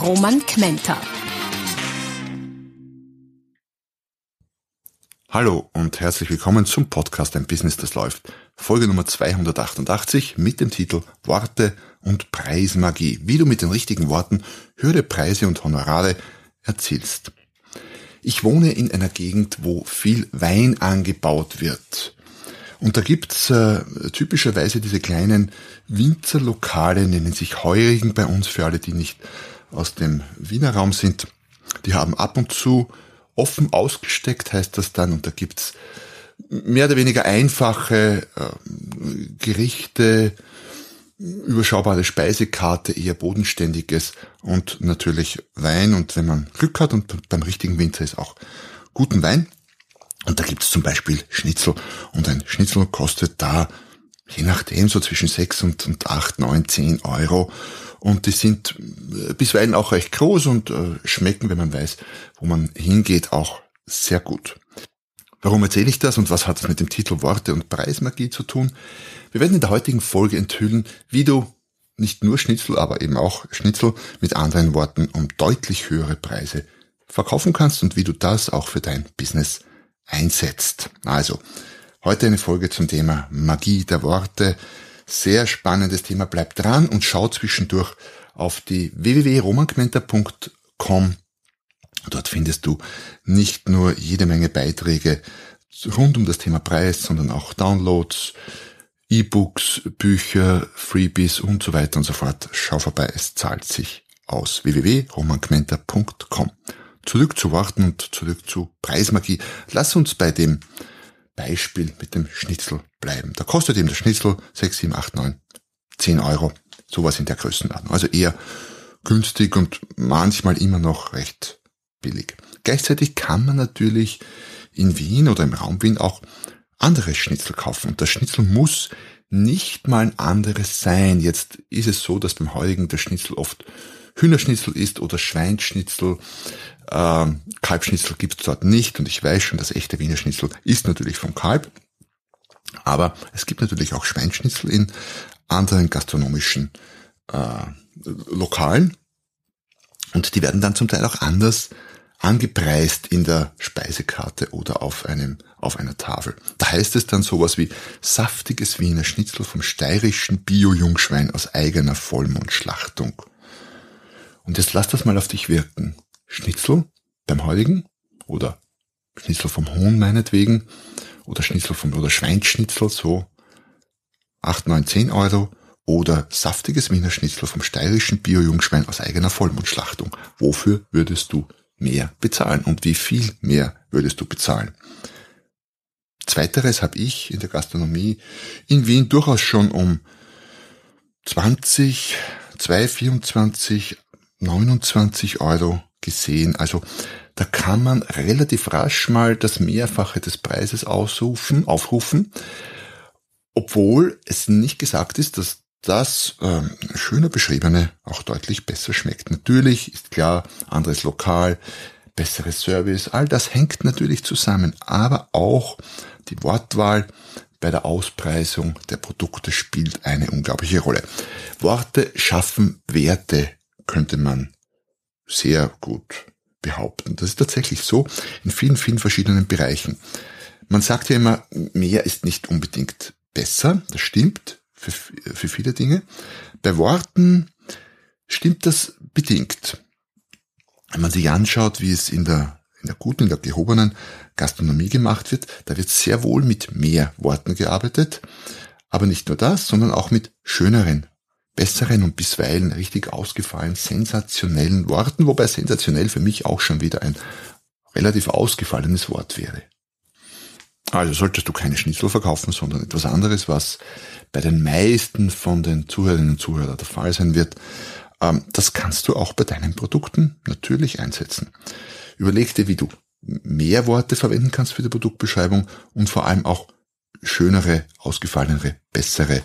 Roman Kmenter. Hallo und herzlich willkommen zum Podcast Ein Business, das läuft. Folge Nummer 288 mit dem Titel Worte und Preismagie. Wie du mit den richtigen Worten höhere Preise und Honorare erzielst. Ich wohne in einer Gegend, wo viel Wein angebaut wird. Und da gibt's äh, typischerweise diese kleinen Winzerlokale, nennen sich Heurigen bei uns, für alle, die nicht aus dem Wiener Raum sind. Die haben ab und zu offen ausgesteckt, heißt das dann, und da gibt's mehr oder weniger einfache äh, Gerichte, überschaubare Speisekarte, eher bodenständiges und natürlich Wein. Und wenn man Glück hat und beim richtigen Winter ist auch guten Wein, und da gibt's zum Beispiel Schnitzel. Und ein Schnitzel kostet da, je nachdem, so zwischen sechs und, und acht, neun, zehn Euro. Und die sind äh, bisweilen auch recht groß und äh, schmecken, wenn man weiß, wo man hingeht, auch sehr gut. Warum erzähle ich das und was hat es mit dem Titel Worte und Preismagie zu tun? Wir werden in der heutigen Folge enthüllen, wie du nicht nur Schnitzel, aber eben auch Schnitzel mit anderen Worten um deutlich höhere Preise verkaufen kannst und wie du das auch für dein Business einsetzt. Also, heute eine Folge zum Thema Magie der Worte. Sehr spannendes Thema. Bleibt dran und schau zwischendurch auf die www.romankmenter.com. Dort findest du nicht nur jede Menge Beiträge rund um das Thema Preis, sondern auch Downloads, E-Books, Bücher, Freebies und so weiter und so fort. Schau vorbei, es zahlt sich aus. www.romankmenter.com zurück zu Worten und zurück zu Preismagie. Lass uns bei dem Beispiel mit dem Schnitzel bleiben. Da kostet eben der Schnitzel 6, 7, 8, 9, 10 Euro. Sowas in der Größenordnung. Also eher günstig und manchmal immer noch recht billig. Gleichzeitig kann man natürlich in Wien oder im Raum Wien auch andere Schnitzel kaufen. Und das Schnitzel muss nicht mal ein anderes sein. Jetzt ist es so, dass beim heutigen der Schnitzel oft Hühnerschnitzel ist oder Schweinschnitzel. Ähm, Kalbschnitzel gibt's dort nicht und ich weiß schon, das echte Wiener Schnitzel ist natürlich vom Kalb. Aber es gibt natürlich auch Schweinschnitzel in anderen gastronomischen äh, Lokalen und die werden dann zum Teil auch anders angepreist in der Speisekarte oder auf einem auf einer Tafel. Da heißt es dann sowas wie saftiges Wiener Schnitzel vom steirischen Bio-Jungschwein aus eigener Vollmondschlachtung. Und jetzt lass das mal auf dich wirken. Schnitzel beim heutigen oder Schnitzel vom Huhn meinetwegen oder Schnitzel vom oder Schweinschnitzel so 8, 9, 10 Euro oder saftiges Wiener Schnitzel vom steirischen Bio-Jungschwein aus eigener Vollmondschlachtung. Wofür würdest du mehr bezahlen und wie viel mehr würdest du bezahlen? Zweiteres habe ich in der Gastronomie in Wien durchaus schon um 20, 2, 24, 29 Euro gesehen. Also da kann man relativ rasch mal das Mehrfache des Preises ausrufen, aufrufen, obwohl es nicht gesagt ist, dass das äh, schöner beschriebene auch deutlich besser schmeckt. Natürlich ist klar, anderes Lokal, besseres Service, all das hängt natürlich zusammen, aber auch die Wortwahl bei der Auspreisung der Produkte spielt eine unglaubliche Rolle. Worte schaffen Werte, könnte man sehr gut behaupten. Das ist tatsächlich so in vielen, vielen verschiedenen Bereichen. Man sagt ja immer, mehr ist nicht unbedingt besser. Das stimmt für, für viele Dinge. Bei Worten stimmt das bedingt. Wenn man sich anschaut, wie es in der, in der guten, in der gehobenen Gastronomie gemacht wird, da wird sehr wohl mit mehr Worten gearbeitet. Aber nicht nur das, sondern auch mit schöneren besseren und bisweilen richtig ausgefallen sensationellen Worten, wobei sensationell für mich auch schon wieder ein relativ ausgefallenes Wort wäre. Also solltest du keine Schnitzel verkaufen, sondern etwas anderes, was bei den meisten von den Zuhörerinnen und Zuhörern der Fall sein wird. Ähm, das kannst du auch bei deinen Produkten natürlich einsetzen. Überleg dir, wie du mehr Worte verwenden kannst für die Produktbeschreibung und vor allem auch schönere, ausgefallenere, bessere,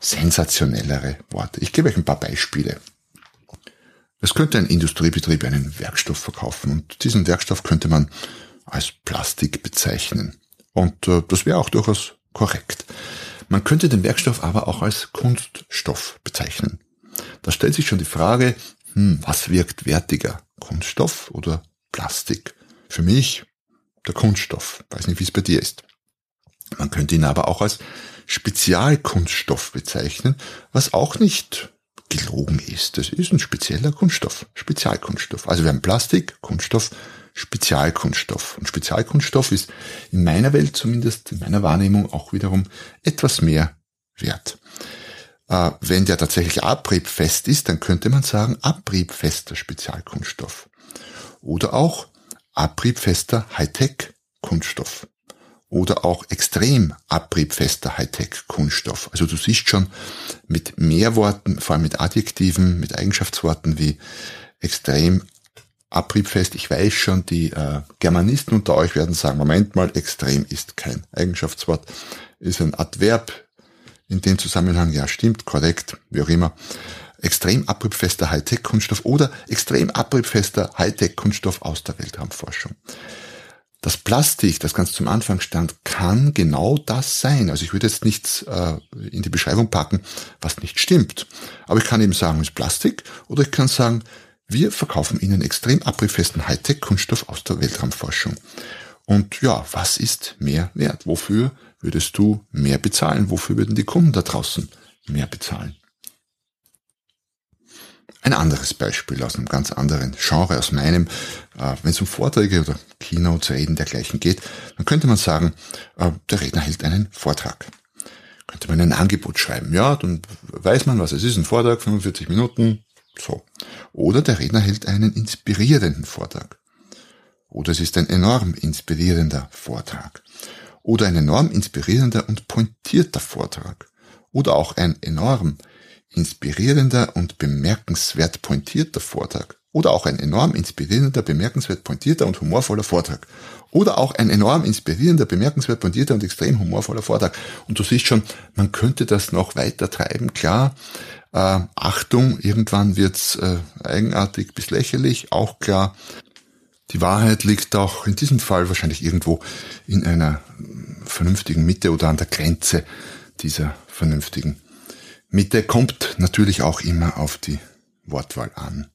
sensationellere Worte. Ich gebe euch ein paar Beispiele. Es könnte ein Industriebetrieb einen Werkstoff verkaufen und diesen Werkstoff könnte man als Plastik bezeichnen. Und äh, das wäre auch durchaus korrekt. Man könnte den Werkstoff aber auch als Kunststoff bezeichnen. Da stellt sich schon die Frage, hm, was wirkt wertiger? Kunststoff oder Plastik? Für mich der Kunststoff. Weiß nicht, wie es bei dir ist. Man könnte ihn aber auch als Spezialkunststoff bezeichnen, was auch nicht gelogen ist. Das ist ein spezieller Kunststoff, Spezialkunststoff. Also wir haben Plastik, Kunststoff, Spezialkunststoff. Und Spezialkunststoff ist in meiner Welt, zumindest in meiner Wahrnehmung, auch wiederum etwas mehr wert. Äh, wenn der tatsächlich abriebfest ist, dann könnte man sagen abriebfester Spezialkunststoff. Oder auch abriebfester Hightech-Kunststoff. Oder auch extrem abriebfester Hightech-Kunststoff. Also du siehst schon mit Mehrworten, vor allem mit Adjektiven, mit Eigenschaftsworten wie extrem abriebfest. Ich weiß schon, die äh, Germanisten unter euch werden sagen, Moment mal, extrem ist kein Eigenschaftswort, ist ein Adverb. In dem Zusammenhang, ja stimmt, korrekt, wie auch immer. Extrem abriebfester Hightech-Kunststoff oder extrem abriebfester Hightech-Kunststoff aus der Weltraumforschung. Das Plastik, das ganz zum Anfang stand, kann genau das sein. Also ich würde jetzt nichts äh, in die Beschreibung packen, was nicht stimmt. Aber ich kann eben sagen, es ist Plastik oder ich kann sagen, wir verkaufen Ihnen extrem abriebfesten Hightech-Kunststoff aus der Weltraumforschung. Und ja, was ist mehr wert? Wofür würdest du mehr bezahlen? Wofür würden die Kunden da draußen mehr bezahlen? Ein anderes Beispiel aus einem ganz anderen Genre, aus meinem, äh, wenn es um Vorträge oder Keynotes, Reden dergleichen geht, dann könnte man sagen, äh, der Redner hält einen Vortrag. Könnte man ein Angebot schreiben. Ja, dann weiß man, was es ist, ein Vortrag, 45 Minuten, so. Oder der Redner hält einen inspirierenden Vortrag. Oder es ist ein enorm inspirierender Vortrag. Oder ein enorm inspirierender und pointierter Vortrag. Oder auch ein enorm inspirierender und bemerkenswert pointierter Vortrag. Oder auch ein enorm inspirierender, bemerkenswert pointierter und humorvoller Vortrag. Oder auch ein enorm inspirierender, bemerkenswert pointierter und extrem humorvoller Vortrag. Und du siehst schon, man könnte das noch weiter treiben. Klar, äh, Achtung, irgendwann wird's äh, eigenartig bis lächerlich, auch klar. Die Wahrheit liegt auch in diesem Fall wahrscheinlich irgendwo in einer vernünftigen Mitte oder an der Grenze dieser vernünftigen Mitte. Kommt natürlich auch immer auf die Wortwahl an.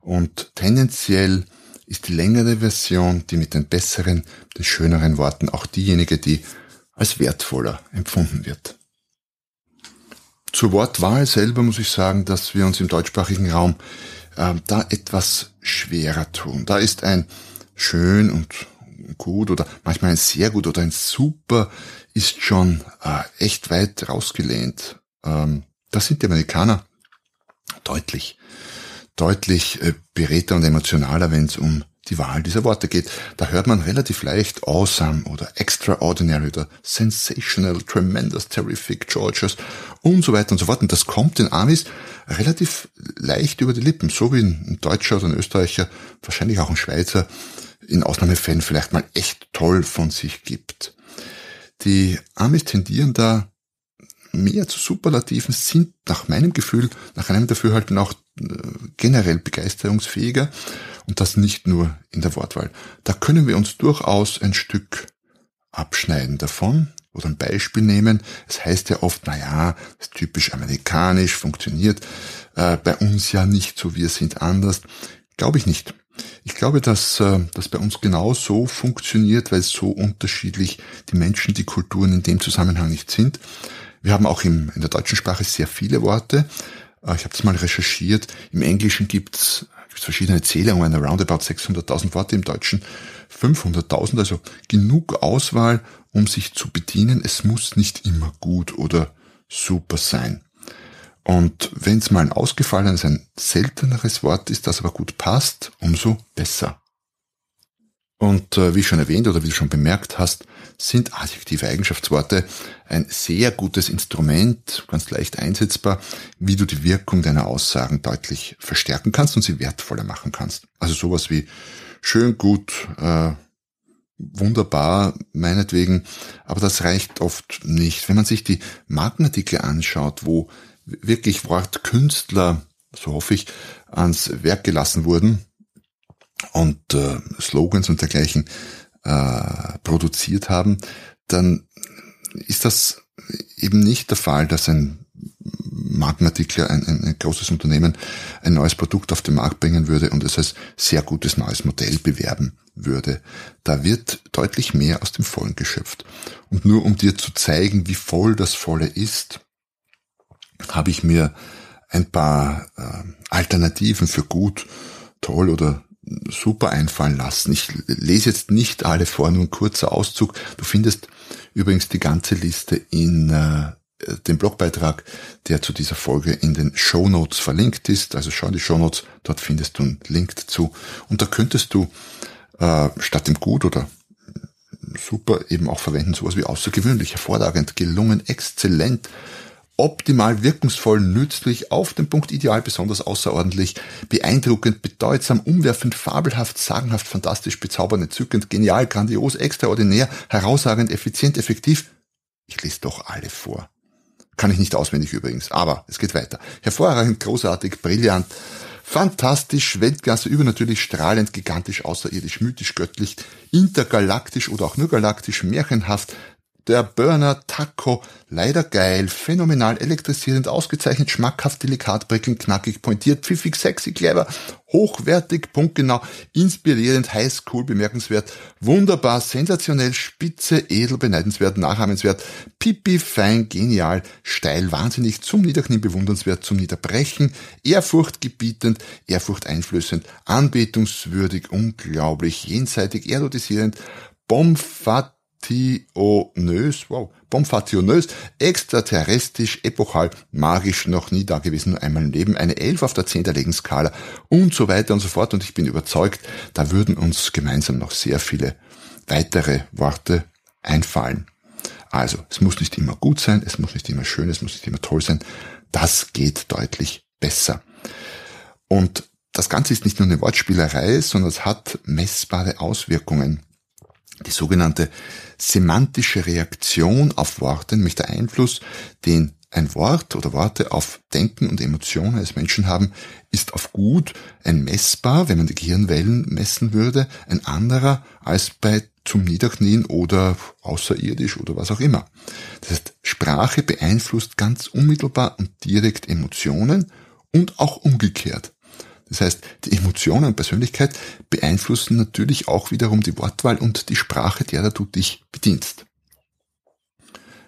Und tendenziell ist die längere Version, die mit den besseren, den schöneren Worten, auch diejenige, die als wertvoller empfunden wird. Zur Wortwahl selber muss ich sagen, dass wir uns im deutschsprachigen Raum äh, da etwas schwerer tun. Da ist ein schön und gut oder manchmal ein sehr gut oder ein super ist schon äh, echt weit rausgelehnt. Ähm, da sind die Amerikaner deutlich, deutlich äh, beredter und emotionaler, wenn es um die Wahl dieser Worte geht, da hört man relativ leicht awesome oder extraordinary oder sensational, tremendous, terrific, Georges und so weiter und so fort. Und das kommt den Amis relativ leicht über die Lippen, so wie ein Deutscher oder ein Österreicher, wahrscheinlich auch ein Schweizer, in Ausnahmefällen vielleicht mal echt toll von sich gibt. Die Amis tendieren da mehr zu Superlativen, sind nach meinem Gefühl, nach einem Dafürhalten auch äh, generell begeisterungsfähiger und das nicht nur in der Wortwahl. Da können wir uns durchaus ein Stück abschneiden davon oder ein Beispiel nehmen. Es heißt ja oft, na ja, das ist typisch amerikanisch, funktioniert äh, bei uns ja nicht so, wir sind anders. Glaube ich nicht. Ich glaube, dass äh, das bei uns genau so funktioniert, weil so unterschiedlich die Menschen, die Kulturen in dem Zusammenhang nicht sind. Wir haben auch im, in der deutschen Sprache sehr viele Worte. Äh, ich habe es mal recherchiert. Im Englischen gibt's gibt verschiedene Zählungen, roundabout 600.000 Worte im Deutschen, 500.000, also genug Auswahl, um sich zu bedienen. Es muss nicht immer gut oder super sein. Und wenn es mal ein ausgefallenes, ein selteneres Wort ist, das aber gut passt, umso besser. Und äh, wie schon erwähnt oder wie du schon bemerkt hast, sind adjektive Eigenschaftsworte ein sehr gutes Instrument, ganz leicht einsetzbar, wie du die Wirkung deiner Aussagen deutlich verstärken kannst und sie wertvoller machen kannst. Also sowas wie schön, gut, äh, wunderbar, meinetwegen, aber das reicht oft nicht. Wenn man sich die Markenartikel anschaut, wo wirklich Wortkünstler, so hoffe ich, ans Werk gelassen wurden, und äh, Slogans und dergleichen äh, produziert haben, dann ist das eben nicht der Fall, dass ein Markenartikler, ein, ein, ein großes Unternehmen ein neues Produkt auf den Markt bringen würde und es als sehr gutes neues Modell bewerben würde. Da wird deutlich mehr aus dem Vollen geschöpft. Und nur um dir zu zeigen, wie voll das Volle ist, habe ich mir ein paar äh, Alternativen für gut, toll oder super einfallen lassen. Ich lese jetzt nicht alle vor, nur ein kurzer Auszug. Du findest übrigens die ganze Liste in äh, dem Blogbeitrag, der zu dieser Folge in den Show Notes verlinkt ist. Also schau in die Show Notes, dort findest du einen Link dazu. Und da könntest du äh, statt dem Gut oder super eben auch verwenden sowas wie außergewöhnlich, hervorragend, gelungen, exzellent, optimal, wirkungsvoll, nützlich, auf den Punkt ideal, besonders außerordentlich, beeindruckend, bedeutsam, umwerfend, fabelhaft, sagenhaft, fantastisch, bezaubernd, entzückend, genial, grandios, extraordinär, herausragend, effizient, effektiv. Ich lese doch alle vor. Kann ich nicht auswendig übrigens, aber es geht weiter. Hervorragend, großartig, brillant, fantastisch, Weltklasse, übernatürlich, strahlend, gigantisch, außerirdisch, mythisch, göttlich, intergalaktisch oder auch nur galaktisch, märchenhaft, der Burner Taco, leider geil, phänomenal, elektrisierend, ausgezeichnet, schmackhaft, delikat, prickelnd, knackig, pointiert, pfiffig, sexy, clever, hochwertig, punktgenau, inspirierend, heiß, cool, bemerkenswert, wunderbar, sensationell, spitze, edel, beneidenswert, nachahmenswert, pipi, fein, genial, steil, wahnsinnig, zum Niederknien bewundernswert, zum Niederbrechen, Ehrfurcht gebietend, Ehrfurcht einflößend, anbetungswürdig, unglaublich, jenseitig, erotisierend, bomfat Bomfationös, wow, Bomfationös, extraterrestrisch, epochal, magisch, noch nie da gewesen, nur einmal im Leben, eine Elf auf der 10 der Legenskala und so weiter und so fort. Und ich bin überzeugt, da würden uns gemeinsam noch sehr viele weitere Worte einfallen. Also, es muss nicht immer gut sein, es muss nicht immer schön, es muss nicht immer toll sein. Das geht deutlich besser. Und das Ganze ist nicht nur eine Wortspielerei, sondern es hat messbare Auswirkungen. Die sogenannte semantische Reaktion auf Worte, nämlich der Einfluss, den ein Wort oder Worte auf Denken und Emotionen eines Menschen haben, ist auf gut ein messbar, wenn man die Gehirnwellen messen würde, ein anderer als bei zum Niederknien oder außerirdisch oder was auch immer. Das heißt, Sprache beeinflusst ganz unmittelbar und direkt Emotionen und auch umgekehrt. Das heißt, die Emotionen und Persönlichkeit beeinflussen natürlich auch wiederum die Wortwahl und die Sprache, derer du dich bedienst.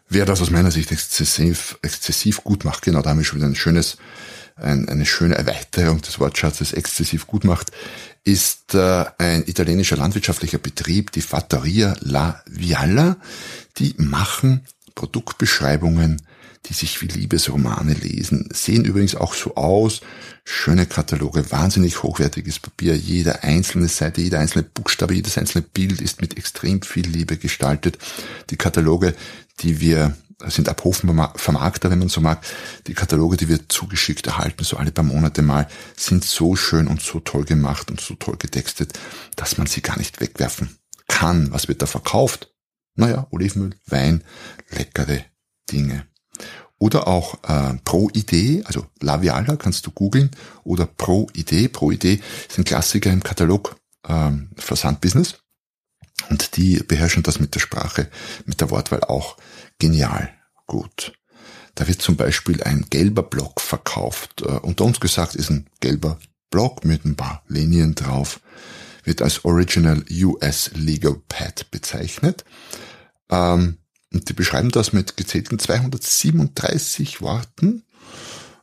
Wer das aus meiner Sicht exzessiv, exzessiv gut macht, genau da haben wir schon wieder ein schönes, ein, eine schöne Erweiterung des Wortschatzes exzessiv gut macht, ist äh, ein italienischer landwirtschaftlicher Betrieb, die Fattoria La Vialla. Die machen Produktbeschreibungen die sich wie Liebesromane lesen, sehen übrigens auch so aus. Schöne Kataloge, wahnsinnig hochwertiges Papier. Jede einzelne Seite, jeder einzelne Buchstabe, jedes einzelne Bild ist mit extrem viel Liebe gestaltet. Die Kataloge, die wir sind ab Hofenvermarkter, wenn man so mag. Die Kataloge, die wir zugeschickt erhalten, so alle paar Monate mal, sind so schön und so toll gemacht und so toll getextet, dass man sie gar nicht wegwerfen kann. Was wird da verkauft? Naja, Olivenöl, Wein, leckere Dinge. Oder auch äh, Pro-Idee, also Laviala kannst du googeln, oder Pro-Idee. Pro-Idee ist ein Klassiker im Katalog ähm, Versandbusiness. Und die beherrschen das mit der Sprache, mit der Wortwahl auch genial gut. Da wird zum Beispiel ein gelber Block verkauft. Äh, unter uns gesagt ist ein gelber Block mit ein paar Linien drauf. Wird als Original US Legal Pad bezeichnet. Ähm, und die beschreiben das mit gezählten 237 Worten.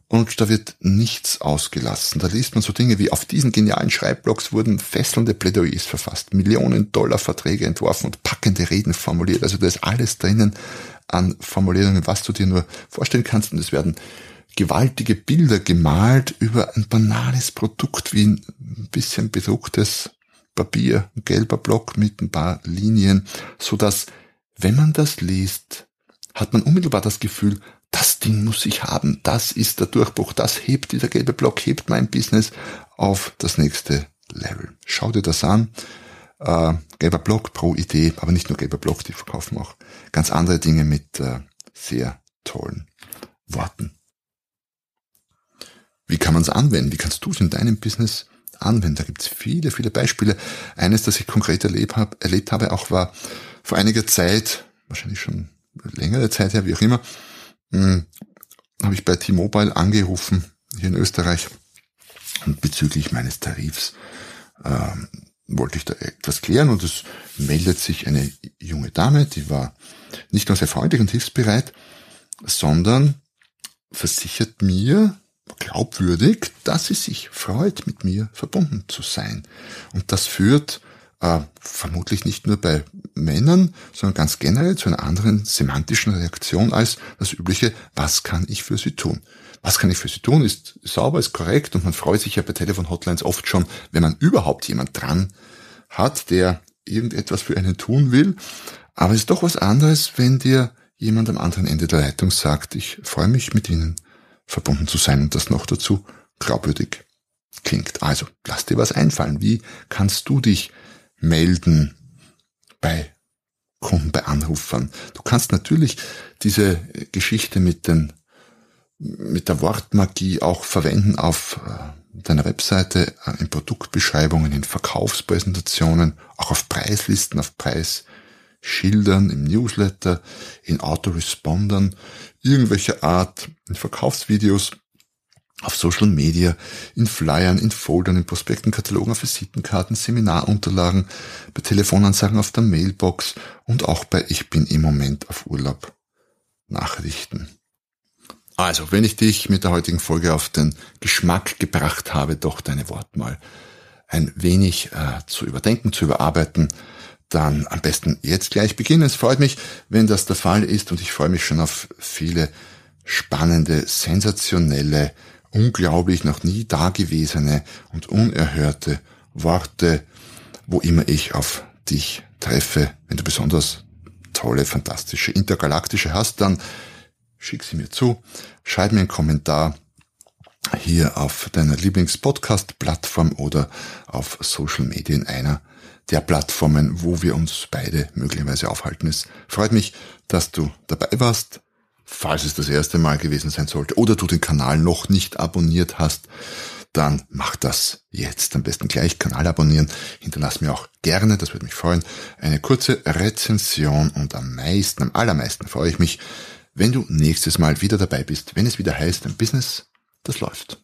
Und da wird nichts ausgelassen. Da liest man so Dinge wie, auf diesen genialen Schreibblocks wurden fesselnde Plädoyers verfasst, Millionen Dollar Verträge entworfen und packende Reden formuliert. Also da ist alles drinnen an Formulierungen, was du dir nur vorstellen kannst. Und es werden gewaltige Bilder gemalt über ein banales Produkt wie ein bisschen bedrucktes Papier, ein gelber Block mit ein paar Linien, so dass, wenn man das liest, hat man unmittelbar das Gefühl, das Ding muss ich haben, das ist der Durchbruch, das hebt, dieser gelbe Block hebt mein Business auf das nächste Level. Schau dir das an. Äh, gelber Block pro Idee, aber nicht nur gelber Block, die verkaufen auch ganz andere Dinge mit äh, sehr tollen Worten. Wie kann man es anwenden? Wie kannst du es in deinem Business anwenden? Da gibt es viele, viele Beispiele. Eines, das ich konkret erlebt, hab, erlebt habe, auch war vor einiger Zeit, wahrscheinlich schon längere Zeit her, wie auch immer, hm, habe ich bei T-Mobile angerufen, hier in Österreich, und bezüglich meines Tarifs ähm, wollte ich da etwas klären und es meldet sich eine junge Dame, die war nicht nur sehr freundlich und hilfsbereit, sondern versichert mir glaubwürdig, dass sie sich freut, mit mir verbunden zu sein. Und das führt äh, vermutlich nicht nur bei Männern, sondern ganz generell zu einer anderen semantischen Reaktion als das übliche, was kann ich für sie tun? Was kann ich für sie tun? Ist sauber, ist korrekt und man freut sich ja bei Telefon-Hotlines oft schon, wenn man überhaupt jemand dran hat, der irgendetwas für einen tun will. Aber es ist doch was anderes, wenn dir jemand am anderen Ende der Leitung sagt, ich freue mich mit Ihnen verbunden zu sein und das noch dazu glaubwürdig klingt. Also, lass dir was einfallen. Wie kannst du dich melden bei Kunden, bei Anrufern? Du kannst natürlich diese Geschichte mit den, mit der Wortmagie auch verwenden auf äh, deiner Webseite, äh, in Produktbeschreibungen, in Verkaufspräsentationen, auch auf Preislisten, auf Preisschildern, im Newsletter, in Autorespondern, irgendwelcher Art, in Verkaufsvideos, auf Social Media, in Flyern, in Foldern, in Prospekten, Katalogen, auf Visitenkarten, Seminarunterlagen, bei Telefonansagen auf der Mailbox und auch bei Ich bin im Moment auf Urlaub Nachrichten. Also, wenn ich dich mit der heutigen Folge auf den Geschmack gebracht habe, doch deine Wortwahl ein wenig äh, zu überdenken, zu überarbeiten, dann am besten jetzt gleich beginnen. Es freut mich, wenn das der Fall ist und ich freue mich schon auf viele spannende, sensationelle unglaublich noch nie dagewesene und unerhörte Worte, wo immer ich auf dich treffe. Wenn du besonders tolle, fantastische, intergalaktische hast, dann schick sie mir zu, schreib mir einen Kommentar hier auf deiner Lieblingspodcast-Plattform oder auf Social Media in einer der Plattformen, wo wir uns beide möglicherweise aufhalten. Es freut mich, dass du dabei warst falls es das erste Mal gewesen sein sollte oder du den Kanal noch nicht abonniert hast, dann mach das jetzt. Am besten gleich Kanal abonnieren. Hinterlass mir auch gerne, das würde mich freuen, eine kurze Rezension und am meisten, am allermeisten freue ich mich, wenn du nächstes Mal wieder dabei bist, wenn es wieder heißt, ein Business, das läuft.